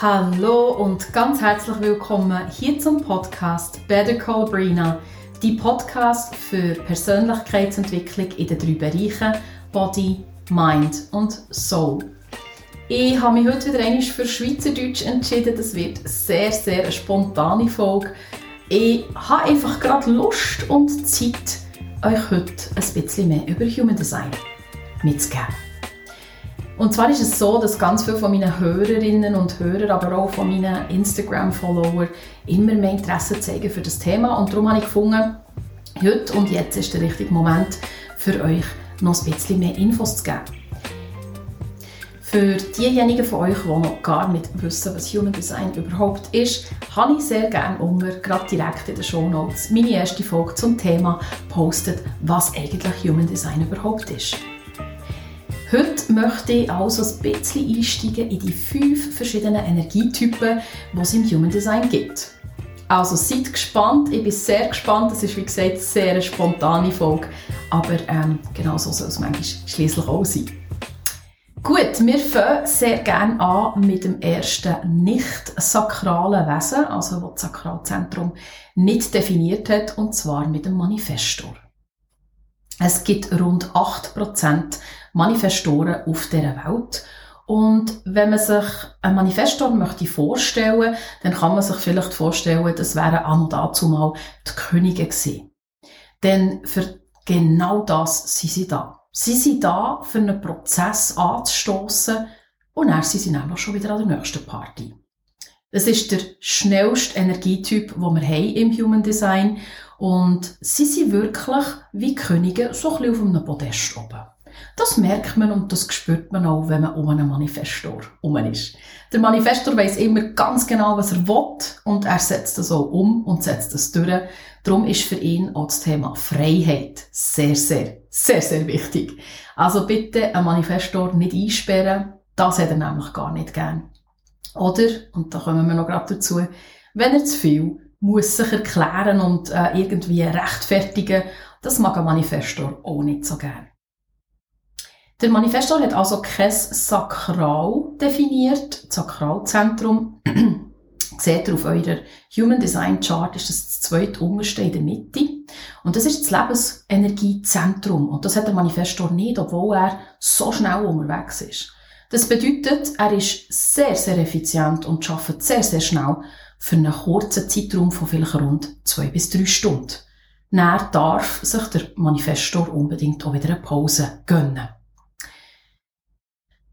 Hallo und ganz herzlich willkommen hier zum Podcast Better Call Brina, die Podcast für Persönlichkeitsentwicklung in den drei Bereichen Body, Mind und Soul. Ich habe mich heute wieder einmal für Schweizerdeutsch entschieden. Das wird sehr, sehr eine spontane Folge. Ich habe einfach gerade Lust und Zeit, euch heute ein bisschen mehr über Human Design mitzugeben. Und zwar ist es so, dass ganz viele von meinen Hörerinnen und Hörern, aber auch von meinen Instagram-Followern immer mehr Interesse zeigen für das Thema. Und darum habe ich gefunden, heute und jetzt ist der richtige Moment für euch noch ein bisschen mehr Infos zu geben. Für diejenigen von euch, die noch gar nicht wissen, was Human Design überhaupt ist, habe ich sehr gerne unten, gerade direkt in den Show Notes, meine erste Folge zum Thema postet, was eigentlich Human Design überhaupt ist. Heute möchte ich also ein bisschen einsteigen in die fünf verschiedenen Energietypen, die es im Human Design gibt. Also seid gespannt, ich bin sehr gespannt. Das ist wie gesagt eine sehr spontane Folge, aber ähm, genau so soll es manchmal schließlich auch sein. Gut, wir fangen sehr gerne an mit dem ersten nicht sakralen Wesen, also das Sakralzentrum nicht definiert hat, und zwar mit dem Manifestor. Es gibt rund 8% Manifestoren auf dieser Welt. Und wenn man sich ein Manifestor möchte vorstellen, dann kann man sich vielleicht vorstellen, das wären an und dazu mal die Könige gewesen. Denn für genau das sind sie da. Sie sind da, für einen Prozess anzustoßen und dann sind sie nämlich schon wieder an der nächsten Party. Das ist der schnellste Energietyp, den wir haben im Human Design und sie sind wirklich wie Könige so ein bisschen auf einem Podest oben. Das merkt man und das spürt man auch, wenn man um einen Manifestor herum ist. Der Manifestor weiß immer ganz genau, was er will und er setzt das auch um und setzt das durch. Darum ist für ihn auch das Thema Freiheit sehr, sehr, sehr, sehr wichtig. Also bitte einen Manifestor nicht einsperren, das hat er nämlich gar nicht gern. Oder, und da kommen wir noch gerade dazu, wenn er zu viel muss sich erklären und äh, irgendwie rechtfertigen, das mag ein Manifestor auch nicht so gern. Der Manifestor hat also kein Sakral definiert, Sakralzentrum. Seht ihr auf eurer Human Design Chart, ist das das zweite unterste in der Mitte. Und das ist das Lebensenergiezentrum. Und das hat der Manifestor nicht, obwohl er so schnell unterwegs ist. Das bedeutet, er ist sehr, sehr effizient und arbeitet sehr, sehr schnell für einen kurzen Zeitraum von vielleicht rund zwei bis drei Stunden. Dann darf sich der Manifestor unbedingt auch wieder eine Pause gönnen.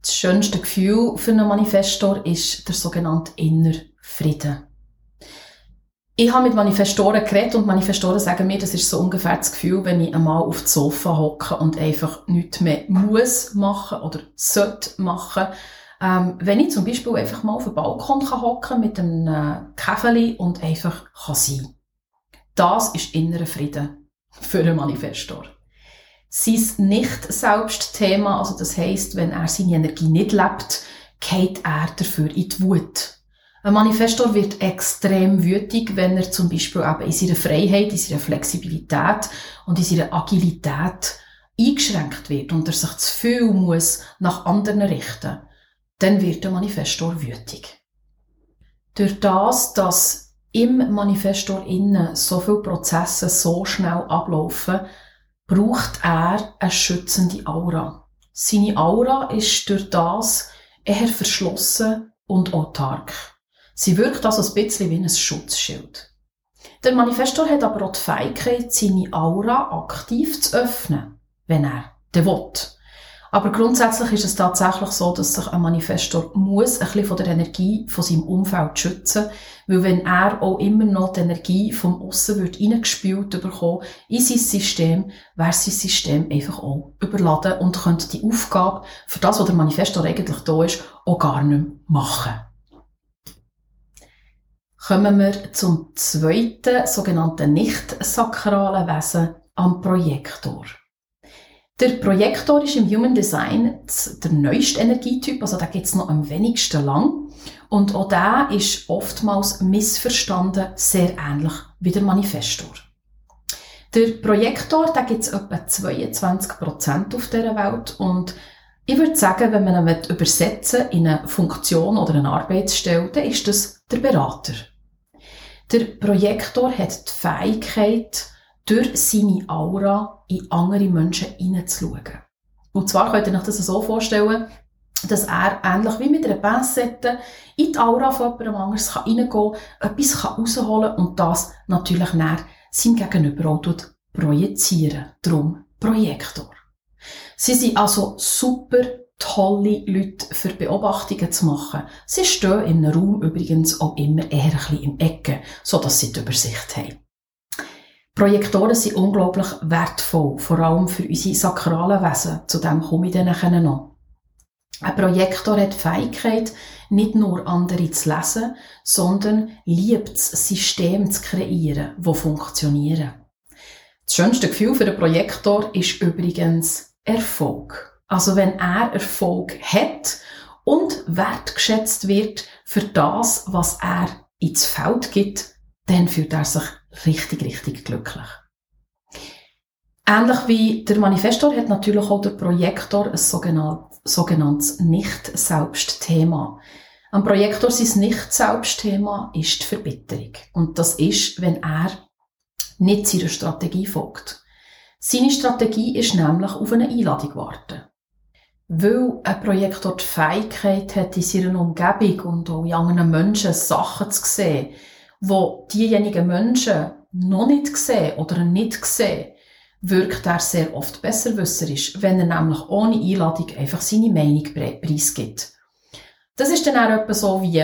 Das schönste Gefühl für einen Manifestor ist der sogenannte innere Frieden. Ich habe mit Manifestoren geredet und Manifestoren sagen mir, das ist so ungefähr das Gefühl, wenn ich einmal auf dem Sofa hocke und einfach nichts mehr muss machen oder sollte machen. Ähm, wenn ich zum Beispiel einfach mal auf dem Balkon hocken mit einem äh, Käfeli und einfach kann sein. Das ist innerer Frieden für einen Manifestor sein Nicht-Selbst-Thema, also das heisst, wenn er seine Energie nicht lebt, geht er dafür in die Wut. Ein Manifestor wird extrem wütig, wenn er zum Beispiel eben in seiner Freiheit, in seiner Flexibilität und in seiner Agilität eingeschränkt wird und er sich zu viel muss nach anderen richten. Dann wird der Manifestor wütig. Durch das, dass im Manifestor innen so viele Prozesse so schnell ablaufen, braucht er eine schützende Aura. Seine Aura ist durch das eher verschlossen und autark. Sie wirkt also ein bisschen wie ein Schutzschild. Der Manifestor hat aber auch die Fähigkeit, seine Aura aktiv zu öffnen, wenn er den will. Aber grundsätzlich ist es tatsächlich so, dass sich ein Manifestor muss ein bisschen von der Energie von seinem Umfeld schützen, weil wenn er auch immer noch die Energie vom Aussen wird reingespült bekommen in sein System, wäre sein System einfach auch überladen und könnte die Aufgabe für das, was der Manifestor eigentlich da ist, auch gar nicht mehr machen. Kommen wir zum zweiten sogenannten nicht-sakralen Wesen, am Projektor. Der Projektor ist im Human Design der neueste Energietyp, also da gibt es noch am wenigsten lang. Und auch der ist oftmals missverstanden sehr ähnlich wie der Manifestor. Der Projektor, da gibt es etwa 22% auf dieser Welt und Ich würde sagen, wenn man ihn übersetzen in eine Funktion oder eine Arbeitsstelle, dann ist das der Berater. Der Projektor hat die Fähigkeit, durch seine Aura in andere Menschen hineinzuschauen. Und zwar könnt ihr euch das so vorstellen, dass er ähnlich wie mit einer Pinzette in die Aura von jemandem anderes reingehen kann, etwas kann und das natürlich nach seinem Gegenüber auch projizieren. Darum Projektor. Sie sind also super tolle Leute für Beobachtungen zu machen. Sie stehen in einem Raum übrigens auch immer eher ein bisschen im Ecken, so dass sie die Übersicht haben. Projektoren sind unglaublich wertvoll, vor allem für unsere sakralen Wesen. Zu dem komme ich dann noch. Ein Projektor hat die Fähigkeit, nicht nur andere zu lesen, sondern liebt es, Systeme zu kreieren, die funktionieren. Das schönste Gefühl für einen Projektor ist übrigens Erfolg. Also wenn er Erfolg hat und wertgeschätzt wird für das, was er ins Feld gibt, dann fühlt er sich richtig, richtig glücklich. Ähnlich wie der Manifestor hat natürlich auch der Projektor ein sogenanntes Nicht-Selbst-Thema. Am Projektor sein Nicht-Selbst-Thema ist die Verbitterung. Und das ist, wenn er nicht seiner Strategie folgt. Seine Strategie ist nämlich auf eine Einladung warten. Weil ein Projektor die Fähigkeit hat, in seiner Umgebung und auch in anderen Menschen Sachen zu sehen, wo diejenigen Menschen noch nicht sehen oder nicht sehen, wirkt er sehr oft besserwisserisch, wenn er nämlich ohne Einladung einfach seine Meinung preisgibt. Das ist dann auch etwas so wie,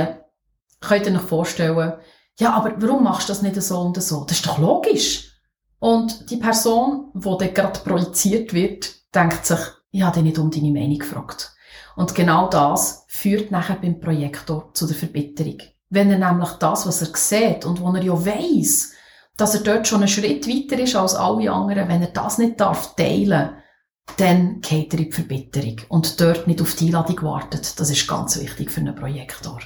könnt ihr euch vorstellen, ja, aber warum machst du das nicht so und so? Das ist doch logisch. Und die Person, die dann gerade projiziert wird, denkt sich, ich habe dich nicht um deine Meinung gefragt. Und genau das führt nachher beim Projektor zu der Verbitterung. Wenn er nämlich das, was er sieht und wo er ja weiss, dass er dort schon einen Schritt weiter ist als alle anderen, wenn er das nicht darf teilen, dann geht er in die Verbitterung und dort nicht auf die Einladung wartet. Das ist ganz wichtig für einen Projektor.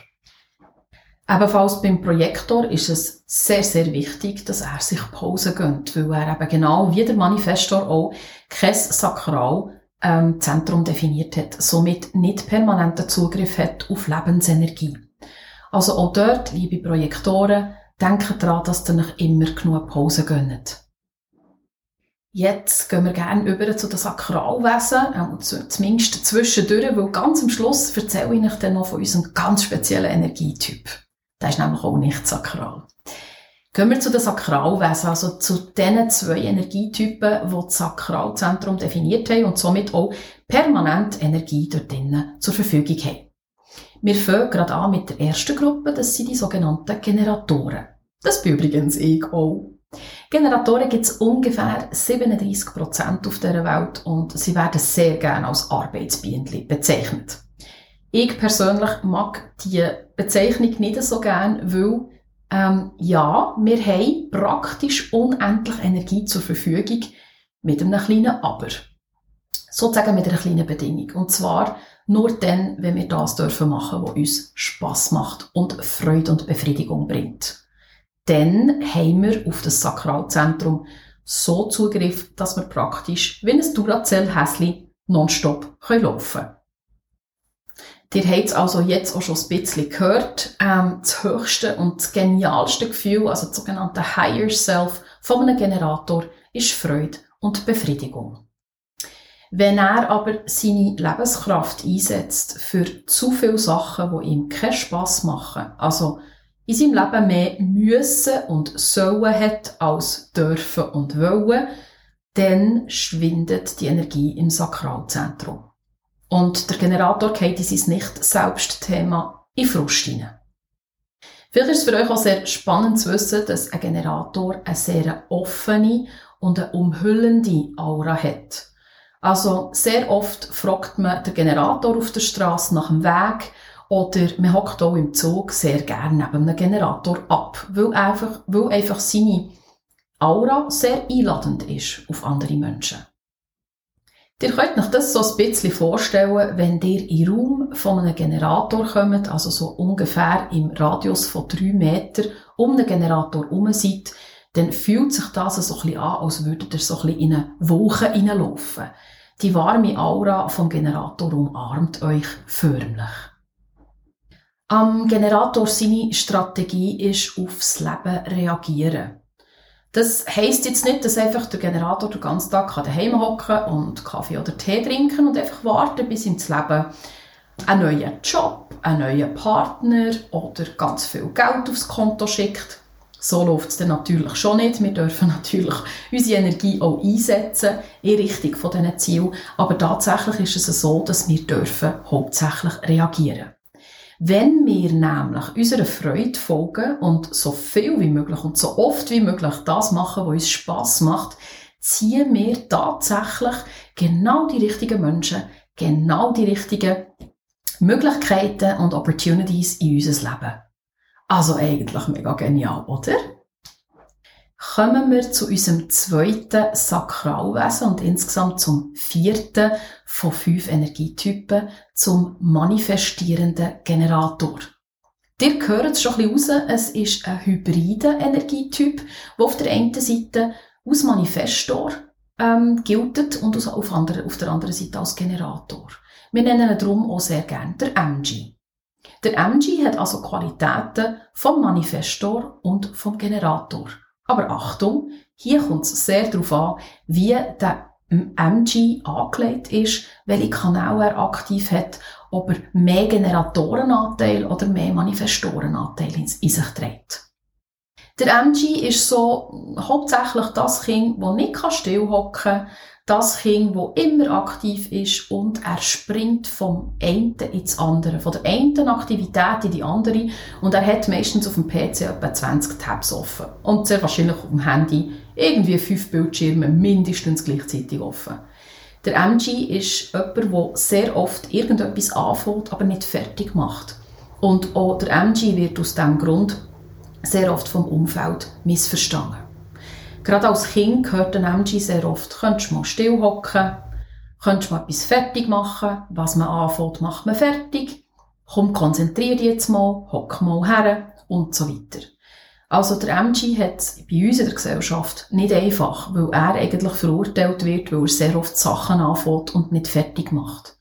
Ebenfalls beim Projektor ist es sehr, sehr wichtig, dass er sich Pause gönnt, weil er eben genau wie der Manifestor auch kein Sakral ähm, Zentrum definiert hat, somit nicht permanenten Zugriff hat auf Lebensenergie. Also auch dort, liebe Projektoren, denkt daran, dass ihr euch immer genug Pause gönnt. Jetzt gehen wir gerne über zu den Sakralwesen, zumindest zwischendurch, weil ganz am Schluss erzähle ich euch dann noch von unserem ganz speziellen Energietyp. Der ist nämlich auch nicht sakral. Gehen wir zu den Sakralwesen, also zu den zwei Energietypen, die das Sakralzentrum definiert haben und somit auch permanent Energie dort drinnen zur Verfügung haben. Wir fangen gerade an mit der ersten Gruppe, das sind die sogenannten Generatoren. Das bin übrigens ich auch. Generatoren gibt es ungefähr 37% auf dieser Welt und sie werden sehr gerne als Arbeitsbienen bezeichnet. Ich persönlich mag die Bezeichnung nicht so gern, weil ähm, ja, wir haben praktisch unendlich Energie zur Verfügung mit einem kleinen Aber. Sozusagen mit einer kleinen Bedingung. Und zwar, nur dann, wenn wir das dürfen machen, was uns Spass macht und Freude und Befriedigung bringt. Dann haben wir auf das Sakralzentrum so Zugriff, dass wir praktisch wie ein Duracell-Häschen nonstop laufen können. Ihr habt es also jetzt auch schon ein bisschen gehört. Ähm, das höchste und das genialste Gefühl, also das sogenannte Higher Self von einem Generator, ist Freude und Befriedigung. Wenn er aber seine Lebenskraft einsetzt für zu viele Sachen, die ihm keinen Spass machen, also in seinem Leben mehr müssen und sollen hat als dürfen und wollen, dann schwindet die Energie im Sakralzentrum. Und der Generator geht in sein Nicht-Selbst-Thema in Frust hinein. Vielleicht ist es für euch auch sehr spannend zu wissen, dass ein Generator eine sehr offene und eine umhüllende Aura hat. Also sehr oft fragt man den Generator auf der Straße nach dem Weg oder man hockt auch im Zug sehr gerne neben einem Generator ab, weil einfach, weil einfach seine Aura sehr einladend ist auf andere Menschen. Ihr könnt euch das so ein bisschen vorstellen, wenn ihr in Raum von einem Generator kommt, also so ungefähr im Radius von drei Metern um den Generator herum seid, dann fühlt sich das so ein bisschen an, als würdet ihr so ein bisschen in eine Wolke hineinlaufen. Die warme Aura vom Generator umarmt euch förmlich. Am Generator seine Strategie ist aufs Leben reagieren. Das heisst jetzt nicht, dass einfach der Generator den ganzen Tag daheim hocken und Kaffee oder Tee trinken und einfach warten, bis ihm das Leben einen neuen Job, einen neuen Partner oder ganz viel Geld aufs Konto schickt. So läuft es dann natürlich schon nicht. Wir dürfen natürlich unsere Energie auch einsetzen in Richtung von diesen Zielen. Aber tatsächlich ist es so, dass wir dürfen hauptsächlich reagieren. Wenn wir nämlich unserer Freude folgen und so viel wie möglich und so oft wie möglich das machen, was uns Spass macht, ziehen wir tatsächlich genau die richtigen Menschen, genau die richtigen Möglichkeiten und Opportunities in unser Leben. Also eigentlich mega genial, oder? kommen wir zu unserem zweiten Sakralwesen und insgesamt zum vierten von fünf Energietypen, zum manifestierenden Generator. Ihr hört es schon ein bisschen raus, es ist ein hybrider Energietyp, der auf der einen Seite aus Manifestor ähm, gilt und auf, andere, auf der anderen Seite als Generator. Wir nennen ihn darum auch sehr gerne der MG. Der MG hat also Qualitäten vom Manifestor und vom Generator. Aber Achtung, hier kommt es sehr darauf an, wie der MG angelegt ist, welche Kanäle er aktiv hat, ob er mehr Generatorenanteil oder mehr Manifestorenanteil in sich trägt. Der MG ist so hauptsächlich das Kind, das nicht stillhocken kann, das Kind, das immer aktiv ist und er springt vom einen ins andere, von der einen Aktivität in die andere und er hat meistens auf dem PC etwa 20 Tabs offen und sehr wahrscheinlich auf dem Handy irgendwie fünf Bildschirme mindestens gleichzeitig offen. Der MG ist jemand, der sehr oft irgendetwas anfängt, aber nicht fertig macht. Und auch der MG wird aus diesem Grund sehr oft vom Umfeld missverstanden. Gerade als Kind hört ein MG sehr oft, könntest du mal still hocken, könntest du mal etwas fertig machen, was man anfängt, macht man fertig, komm, konzentrier dich jetzt mal, hock mal her und so weiter. Also der MG hat bei uns in der Gesellschaft nicht einfach, weil er eigentlich verurteilt wird, weil er sehr oft Sachen anfängt und nicht fertig macht.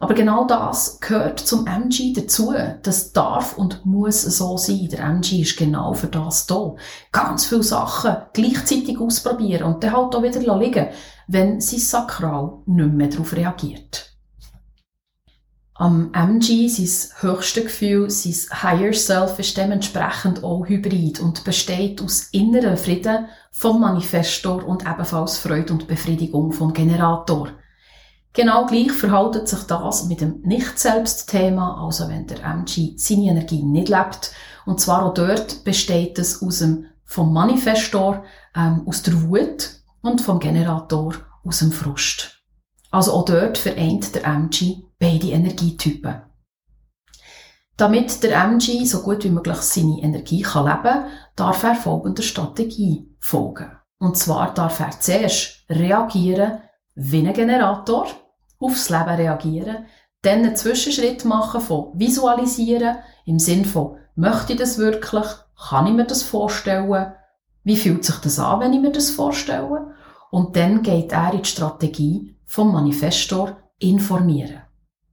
Aber genau das gehört zum MG dazu. Das darf und muss so sein. Der MG ist genau für das da. Ganz viele Sachen gleichzeitig ausprobieren und dann halt auch wieder liegen, wenn sein Sakral nicht mehr darauf reagiert. Am MG, sein höchste Gefühl, sein Higher Self ist dementsprechend auch hybrid und besteht aus innerem Frieden vom Manifestor und ebenfalls Freude und Befriedigung vom Generator. Genau gleich verhaltet sich das mit dem Nicht-Selbst-Thema, also wenn der MG seine Energie nicht lebt. Und zwar auch dort besteht es aus dem, vom Manifestor, ähm, aus der Wut und vom Generator aus dem Frust. Also auch dort vereint der MG beide Energietypen. Damit der MG so gut wie möglich seine Energie kann leben darf er folgender Strategie folgen. Und zwar darf er zuerst reagieren wie ein Generator, aufs Leben reagieren, dann einen Zwischenschritt machen von visualisieren, im Sinn von, möchte ich das wirklich? Kann ich mir das vorstellen? Wie fühlt sich das an, wenn ich mir das vorstelle? Und dann geht er in die Strategie vom Manifestor informieren.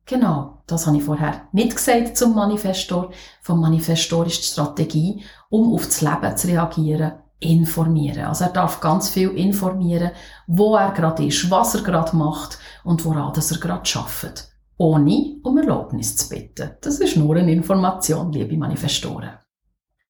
Genau, das habe ich vorher nicht gesagt zum Manifestor. Vom Manifestor ist die Strategie, um auf das Leben zu reagieren, informieren. Also er darf ganz viel informieren, wo er gerade ist, was er gerade macht und woran dass er gerade arbeitet. Ohne um Erlaubnis zu bitten. Das ist nur eine Information, liebe Manifestoren.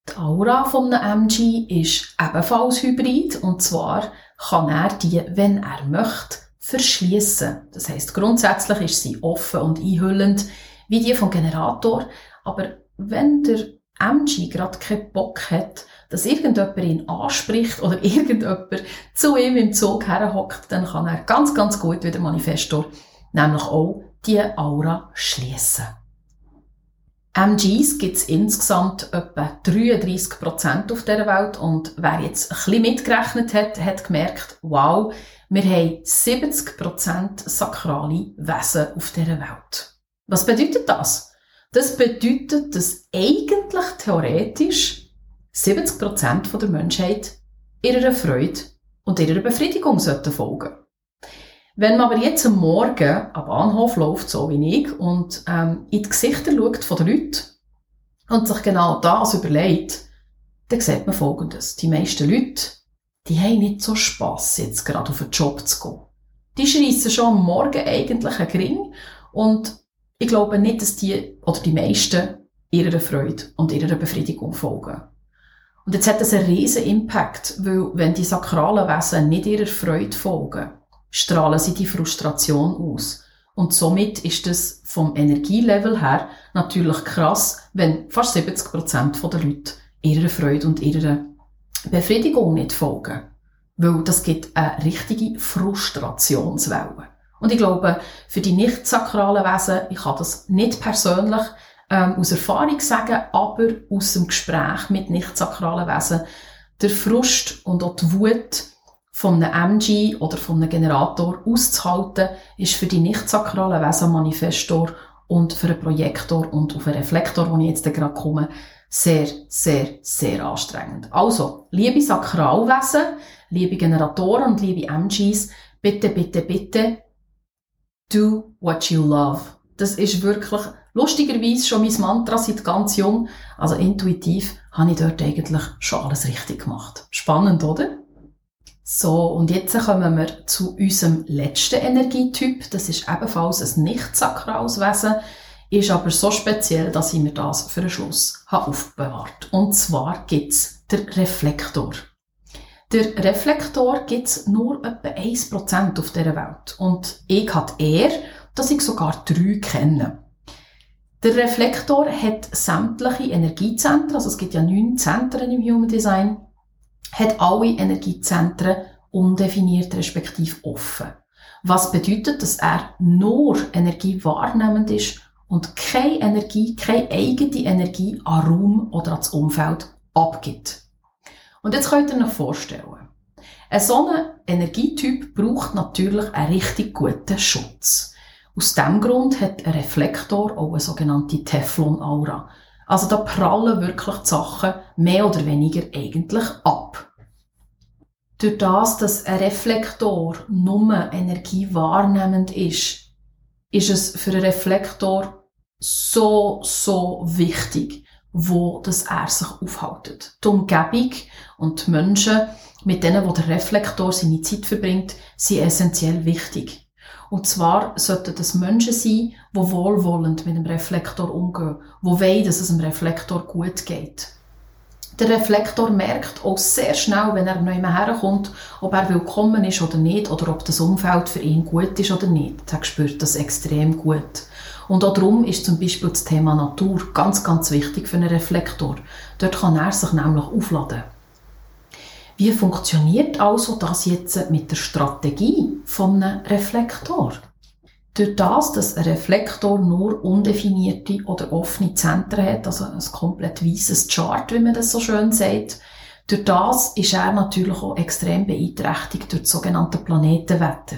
Die Aura von einem MG ist ebenfalls hybrid und zwar kann er die, wenn er möchte, verschließen. Das heißt, grundsätzlich ist sie offen und einhüllend, wie die vom Generator, aber wenn der MG gerade keinen Bock hat, dass irgendjemand ihn anspricht oder irgendjemand zu ihm im Zug herhockt, dann kann er ganz, ganz gut wie der Manifestor nämlich auch die Aura schließen. MGs gibt es insgesamt etwa 33% auf der Welt und wer jetzt ein bisschen mitgerechnet hat, hat gemerkt, wow, wir haben 70% sakrale Wesen auf dieser Welt. Was bedeutet das? Das bedeutet, dass eigentlich theoretisch 70% der Menschheit ihrer Freude und ihrer Befriedigung sollten folgen. Wenn man aber jetzt am Morgen am Bahnhof läuft, so wie ich, und ähm, in die Gesichter schaut von den Leuten und sich genau das überlegt, dann sieht man Folgendes. Die meisten Leute, die haben nicht so Spass, jetzt gerade auf den Job zu gehen. Die schreissen schon am Morgen eigentlich einen Gring und ich glaube nicht, dass die, oder die meisten, ihrer Freude und ihrer Befriedigung folgen. Und jetzt hat das einen riesen Impact, weil wenn die sakralen Wesen nicht ihrer Freude folgen, strahlen sie die Frustration aus. Und somit ist es vom Energielevel her natürlich krass, wenn fast 70 Prozent der Leute ihrer Freude und ihrer Befriedigung nicht folgen. Weil das gibt eine richtige Frustrationswelle. Und ich glaube, für die nicht sakralen Wesen, ich kann das nicht persönlich ähm, aus Erfahrung sagen, aber aus dem Gespräch mit nicht sakralen Wesen, der Frust und auch die Wut von einem MG oder von einem Generator auszuhalten, ist für die nicht sakralen Wesen Manifestor und für einen Projektor und auf einen Reflektor, wo ich jetzt gerade komme, sehr, sehr, sehr anstrengend. Also, liebe Sakralwesen, liebe Generatoren und liebe MGs, bitte, bitte, bitte, do what you love. Das ist wirklich lustigerweise schon mein Mantra seit ganz jung. Also intuitiv habe ich dort eigentlich schon alles richtig gemacht. Spannend, oder? So, und jetzt kommen wir zu unserem letzten Energietyp. Das ist ebenfalls ein nicht sakrales Wesen, ist aber so speziell, dass ich mir das für den Schluss habe aufbewahrt. Und zwar gibt's den Reflektor. Der Reflektor gibt's nur etwa 1% auf dieser Welt. Und ich habe eher, dass ich sogar drei kenne. Der Reflektor hat sämtliche Energiezentren, also es gibt ja neun Zentren im Human Design, hat alle Energiezentren undefiniert respektive offen. Was bedeutet, dass er nur Energie wahrnehmend ist und keine Energie, keine eigene Energie an Raum oder ans Umfeld abgibt. Und jetzt könnt ihr euch vorstellen, ein so ein Energietyp braucht natürlich einen richtig guten Schutz. Aus diesem Grund hat ein Reflektor auch eine sogenannte Teflon-Aura. Also da prallen wirklich die Sachen mehr oder weniger eigentlich ab. Durch das, dass ein Reflektor nur Energie wahrnehmend ist, ist es für einen Reflektor so, so wichtig, wo das er sich aufhält. Die Umgebung und die Menschen, mit denen, wo der Reflektor seine Zeit verbringt, sind essentiell wichtig. Und zwar sollten das Menschen sein, die wohlwollend mit dem Reflektor umgehen, die wollen, dass es dem Reflektor gut geht. Der Reflektor merkt auch sehr schnell, wenn er neu herkommt, ob er willkommen ist oder nicht, oder ob das Umfeld für ihn gut ist oder nicht. Er spürt das extrem gut. Und auch darum ist zum Beispiel das Thema Natur ganz, ganz wichtig für einen Reflektor. Dort kann er sich nämlich aufladen. Wie funktioniert also das jetzt mit der Strategie von einem Reflektor? Durch das, dass ein Reflektor nur undefinierte oder offene Zentren hat, also ein komplett weißes Chart, wie man das so schön sagt, durch das ist er natürlich auch extrem beeinträchtigt durch das sogenannte Planetenwetter.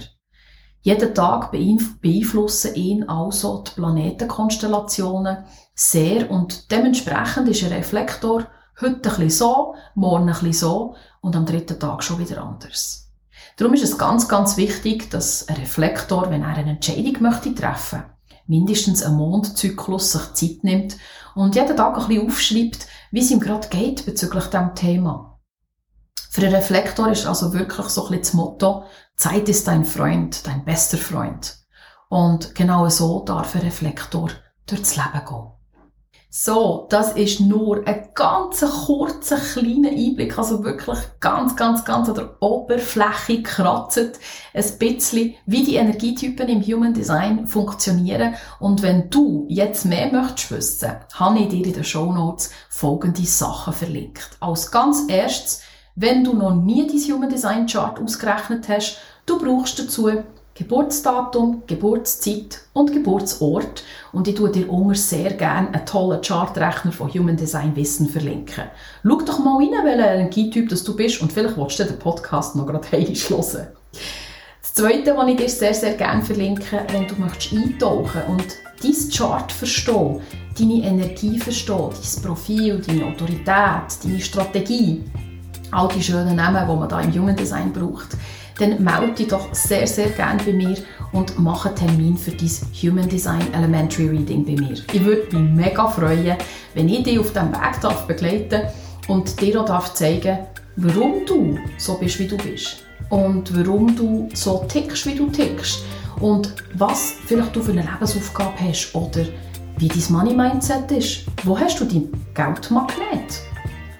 Jeden Tag beeinflussen ihn also die Planetenkonstellationen sehr und dementsprechend ist ein Reflektor heute ein bisschen so, morgen ein bisschen so und am dritten Tag schon wieder anders. Darum ist es ganz, ganz wichtig, dass ein Reflektor, wenn er eine Entscheidung möchte treffen, mindestens einen Mondzyklus sich Zeit nimmt und jeden Tag ein bisschen aufschreibt, wie es ihm gerade geht bezüglich diesem Thema. Für einen Reflektor ist also wirklich so ein bisschen das Motto, Zeit ist dein Freund, dein bester Freund. Und genau so darf ein Reflektor durchs Leben gehen. So, das ist nur ein ganz kurzer, kleiner Einblick, also wirklich ganz, ganz, ganz an der Oberfläche kratzt ein bisschen, wie die Energietypen im Human Design funktionieren. Und wenn du jetzt mehr möchtest wissen, habe ich dir in den Show Notes folgende Sachen verlinkt. Als ganz erstes, wenn du noch nie dein Human Design Chart ausgerechnet hast, du brauchst dazu Geburtsdatum, Geburtszeit und Geburtsort. Und ich tue dir unter sehr gerne einen tollen Chartrechner von Human Design Wissen verlinken. Schau doch mal rein, welcher Energietyp du bist und vielleicht willst du den Podcast noch gerade hören. Das Zweite, was ich dir sehr, sehr gerne verlinke, wenn du möchtest eintauchen und dein Chart verstehen, deine Energie verstehen, dein Profil, deine Autorität, deine Strategie, all die schönen Namen, die man da im Human Design braucht, dann melde dich doch sehr, sehr gerne bei mir und mache einen Termin für dein Human Design Elementary Reading bei mir. Ich würde mich mega freuen, wenn ich dich auf diesem Weg darf begleiten und dir auch darf zeigen warum du so bist, wie du bist. Und warum du so tickst, wie du tickst. Und was vielleicht du für eine Lebensaufgabe hast oder wie dein Money-Mindset ist. Wo hast du dein Geldmagnet?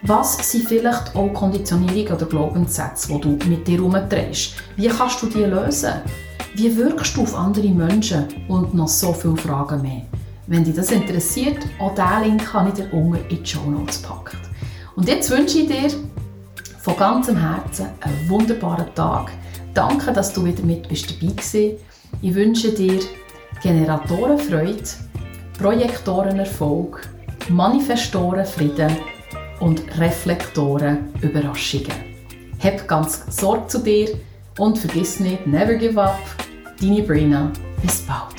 Was sind vielleicht auch Konditionierungen oder Glaubenssätze, die du mit dir herumdrehst? Wie kannst du die lösen? Wie wirkst du auf andere Menschen? Und noch so viele Fragen mehr. Wenn dich das interessiert, auch diesen Link habe ich dir unten in die Show Notes gepackt. Und jetzt wünsche ich dir von ganzem Herzen einen wunderbaren Tag. Danke, dass du wieder mit bist dabei warst. Ich wünsche dir Generatorenfreude, Projektorenerfolg, Manifestorenfrieden und Reflektoren Überraschungen. Hab ganz Sorge zu dir und vergiss nicht, never give up. Deine Brina. Bis bald.